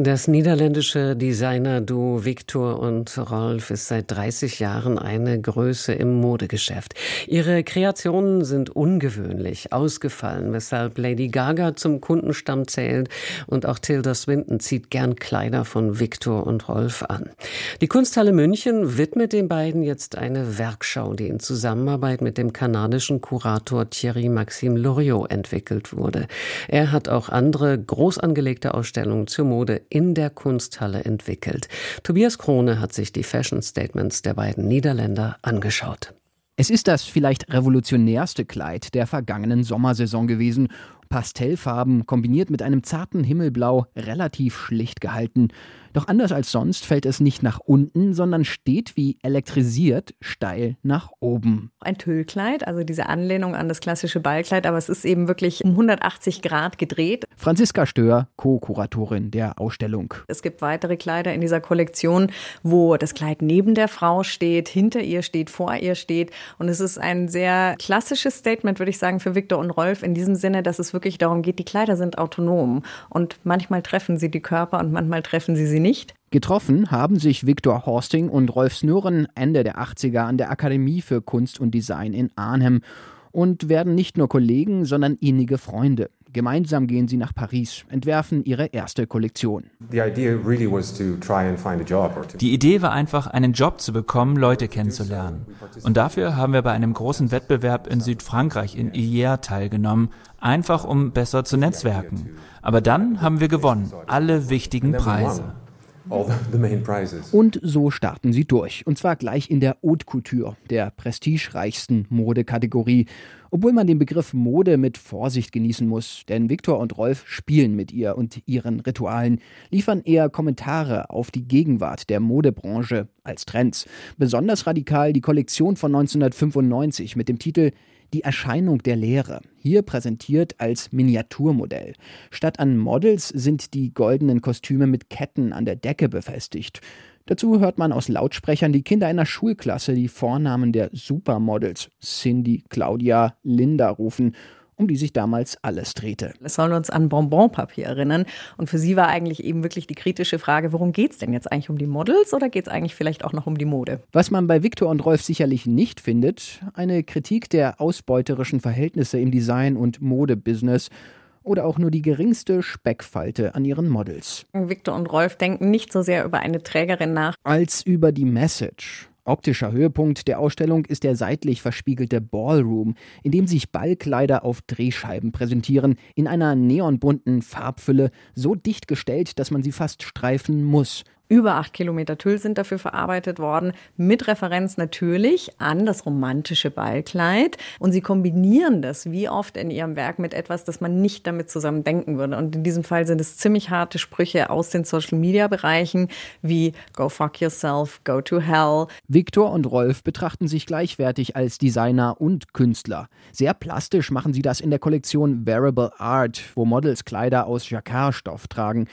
das niederländische Designer-Duo Victor und Rolf ist seit 30 Jahren eine Größe im Modegeschäft. Ihre Kreationen sind ungewöhnlich, ausgefallen, weshalb Lady Gaga zum Kundenstamm zählt und auch Tilda Swinton zieht gern Kleider von Victor und Rolf an. Die Kunsthalle München widmet den beiden jetzt eine Werkschau, die in Zusammenarbeit mit dem kanadischen Kurator Thierry Maxime Loriot entwickelt wurde. Er hat auch andere groß angelegte Ausstellungen zur Mode in der Kunsthalle entwickelt. Tobias Krone hat sich die Fashion Statements der beiden Niederländer angeschaut. Es ist das vielleicht revolutionärste Kleid der vergangenen Sommersaison gewesen. Pastellfarben kombiniert mit einem zarten Himmelblau, relativ schlicht gehalten. Doch anders als sonst fällt es nicht nach unten, sondern steht wie elektrisiert steil nach oben. Ein Tüllkleid, also diese Anlehnung an das klassische Ballkleid, aber es ist eben wirklich um 180 Grad gedreht. Franziska Stör, Co-Kuratorin der Ausstellung. Es gibt weitere Kleider in dieser Kollektion, wo das Kleid neben der Frau steht, hinter ihr steht, vor ihr steht. Und es ist ein sehr klassisches Statement, würde ich sagen, für Viktor und Rolf in diesem Sinne, dass es wirklich darum geht, die Kleider sind autonom. Und manchmal treffen sie die Körper und manchmal treffen sie sie sie nicht. Getroffen haben sich Viktor Horsting und Rolf Snören Ende der 80er an der Akademie für Kunst und Design in Arnhem und werden nicht nur Kollegen, sondern innige Freunde. Gemeinsam gehen sie nach Paris, entwerfen ihre erste Kollektion. Die Idee war einfach, einen Job zu bekommen, Leute kennenzulernen. Und dafür haben wir bei einem großen Wettbewerb in Südfrankreich, in Hyères, teilgenommen, einfach um besser zu netzwerken. Aber dann haben wir gewonnen, alle wichtigen Preise. Und so starten sie durch. Und zwar gleich in der Haute Couture, der prestigereichsten Modekategorie. Obwohl man den Begriff Mode mit Vorsicht genießen muss, denn Viktor und Rolf spielen mit ihr und ihren Ritualen, liefern eher Kommentare auf die Gegenwart der Modebranche als Trends. Besonders radikal die Kollektion von 1995 mit dem Titel die Erscheinung der Lehre, hier präsentiert als Miniaturmodell. Statt an Models sind die goldenen Kostüme mit Ketten an der Decke befestigt. Dazu hört man aus Lautsprechern die Kinder einer Schulklasse die Vornamen der Supermodels Cindy, Claudia, Linda rufen um die sich damals alles drehte. Es soll uns an Bonbonpapier erinnern. Und für sie war eigentlich eben wirklich die kritische Frage, worum geht es denn jetzt eigentlich um die Models oder geht es eigentlich vielleicht auch noch um die Mode? Was man bei Viktor und Rolf sicherlich nicht findet, eine Kritik der ausbeuterischen Verhältnisse im Design- und Modebusiness oder auch nur die geringste Speckfalte an ihren Models. Viktor und Rolf denken nicht so sehr über eine Trägerin nach, als über die Message. Optischer Höhepunkt der Ausstellung ist der seitlich verspiegelte Ballroom, in dem sich Ballkleider auf Drehscheiben präsentieren, in einer neonbunten Farbfülle, so dicht gestellt, dass man sie fast streifen muss. Über acht Kilometer Tüll sind dafür verarbeitet worden, mit Referenz natürlich an das romantische Ballkleid. Und sie kombinieren das wie oft in ihrem Werk mit etwas, das man nicht damit zusammen denken würde. Und in diesem Fall sind es ziemlich harte Sprüche aus den Social-Media-Bereichen wie Go fuck yourself, go to hell. Viktor und Rolf betrachten sich gleichwertig als Designer und Künstler. Sehr plastisch machen sie das in der Kollektion Wearable Art, wo Models Kleider aus Jacquardstoff tragen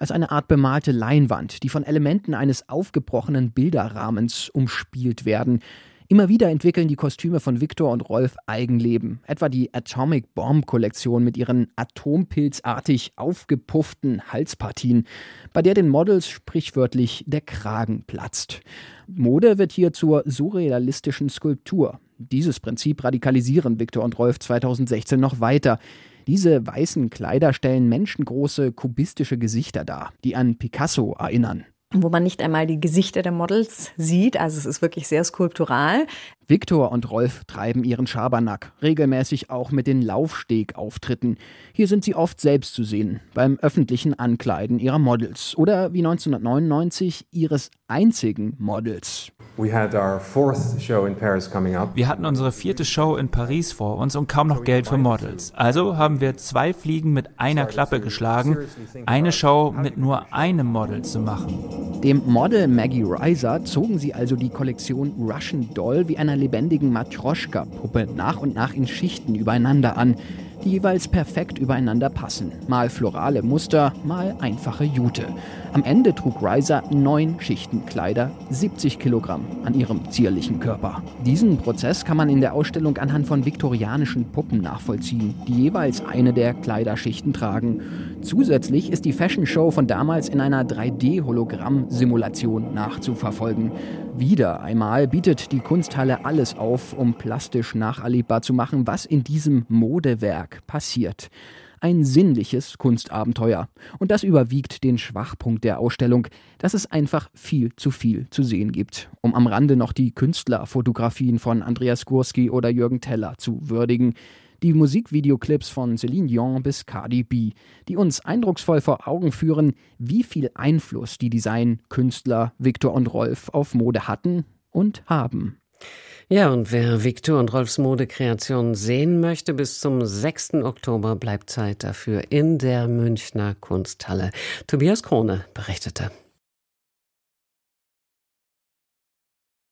als eine Art bemalte Leinwand, die von Elementen eines aufgebrochenen Bilderrahmens umspielt werden. Immer wieder entwickeln die Kostüme von Victor und Rolf Eigenleben, etwa die Atomic Bomb Kollektion mit ihren atompilzartig aufgepufften Halspartien, bei der den Models sprichwörtlich der Kragen platzt. Mode wird hier zur surrealistischen Skulptur. Dieses Prinzip radikalisieren Victor und Rolf 2016 noch weiter. Diese weißen Kleider stellen menschengroße kubistische Gesichter dar, die an Picasso erinnern wo man nicht einmal die Gesichter der Models sieht. Also es ist wirklich sehr skulptural. Viktor und Rolf treiben ihren Schabernack, regelmäßig auch mit den Laufstegauftritten. Hier sind sie oft selbst zu sehen, beim öffentlichen Ankleiden ihrer Models oder wie 1999 ihres einzigen Models. Wir hatten unsere vierte Show in Paris vor uns und kaum noch Geld für Models. Also haben wir zwei Fliegen mit einer Klappe geschlagen, eine Show mit nur einem Model zu machen. Dem Model Maggie Reiser zogen sie also die Kollektion Russian Doll wie einer lebendigen Matroschka-Puppe nach und nach in Schichten übereinander an. Die jeweils perfekt übereinander passen. Mal florale Muster, mal einfache Jute. Am Ende trug Riser neun Schichten Kleider, 70 Kilogramm an ihrem zierlichen Körper. Diesen Prozess kann man in der Ausstellung anhand von viktorianischen Puppen nachvollziehen, die jeweils eine der Kleiderschichten tragen. Zusätzlich ist die Fashion Show von damals in einer 3D-Hologramm-Simulation nachzuverfolgen. Wieder einmal bietet die Kunsthalle alles auf, um plastisch nacherlebbar zu machen, was in diesem Modewerk passiert. Ein sinnliches Kunstabenteuer. Und das überwiegt den Schwachpunkt der Ausstellung, dass es einfach viel zu viel zu sehen gibt. Um am Rande noch die Künstlerfotografien von Andreas Gurski oder Jürgen Teller zu würdigen die Musikvideoclips von Celine Dion bis Cardi B, die uns eindrucksvoll vor Augen führen, wie viel Einfluss die Designkünstler Victor und Rolf auf Mode hatten und haben. Ja, und wer Viktor und Rolfs Modekreation sehen möchte, bis zum 6. Oktober bleibt Zeit dafür in der Münchner Kunsthalle. Tobias Krone berichtete.